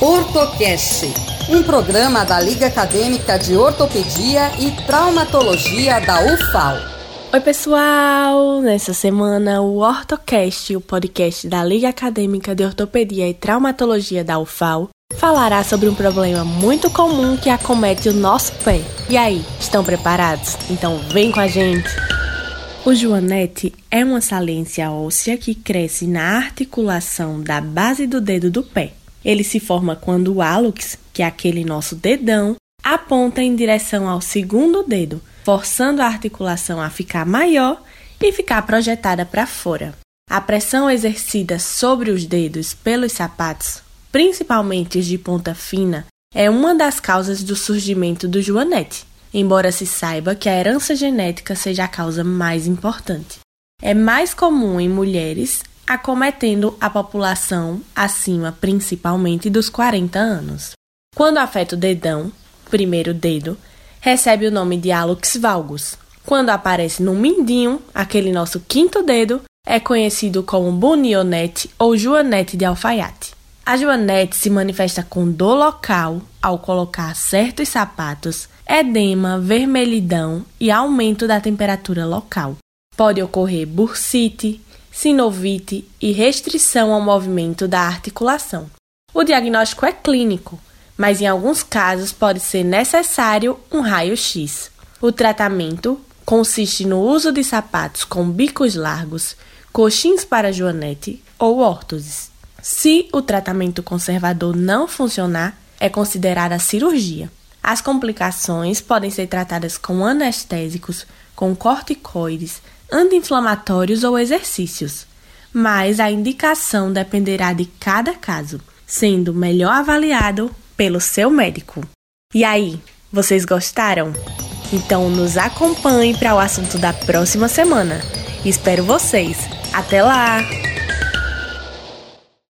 Ortocast, um programa da Liga Acadêmica de Ortopedia e Traumatologia da UFAL. Oi, pessoal! Nessa semana, o Ortocast, o podcast da Liga Acadêmica de Ortopedia e Traumatologia da UFAL, falará sobre um problema muito comum que acomete o nosso pé. E aí, estão preparados? Então vem com a gente! O joanete é uma saliência óssea que cresce na articulação da base do dedo do pé. Ele se forma quando o hálux, que é aquele nosso dedão, aponta em direção ao segundo dedo, forçando a articulação a ficar maior e ficar projetada para fora. A pressão exercida sobre os dedos pelos sapatos, principalmente os de ponta fina, é uma das causas do surgimento do joanete, embora se saiba que a herança genética seja a causa mais importante. É mais comum em mulheres acometendo a população acima principalmente dos 40 anos. Quando afeta o dedão, primeiro dedo, recebe o nome de hallux valgus. Quando aparece no mindinho, aquele nosso quinto dedo, é conhecido como bunionete ou joanete de alfaiate. A joanete se manifesta com dor local ao colocar certos sapatos, edema, vermelhidão e aumento da temperatura local. Pode ocorrer bursite, sinovite e restrição ao movimento da articulação. O diagnóstico é clínico, mas em alguns casos pode ser necessário um raio-x. O tratamento consiste no uso de sapatos com bicos largos, coxins para joanete ou órtoses. Se o tratamento conservador não funcionar, é considerada cirurgia. As complicações podem ser tratadas com anestésicos, com corticoides, anti-inflamatórios ou exercícios, mas a indicação dependerá de cada caso, sendo melhor avaliado pelo seu médico. E aí, vocês gostaram? Então nos acompanhe para o assunto da próxima semana. Espero vocês. Até lá!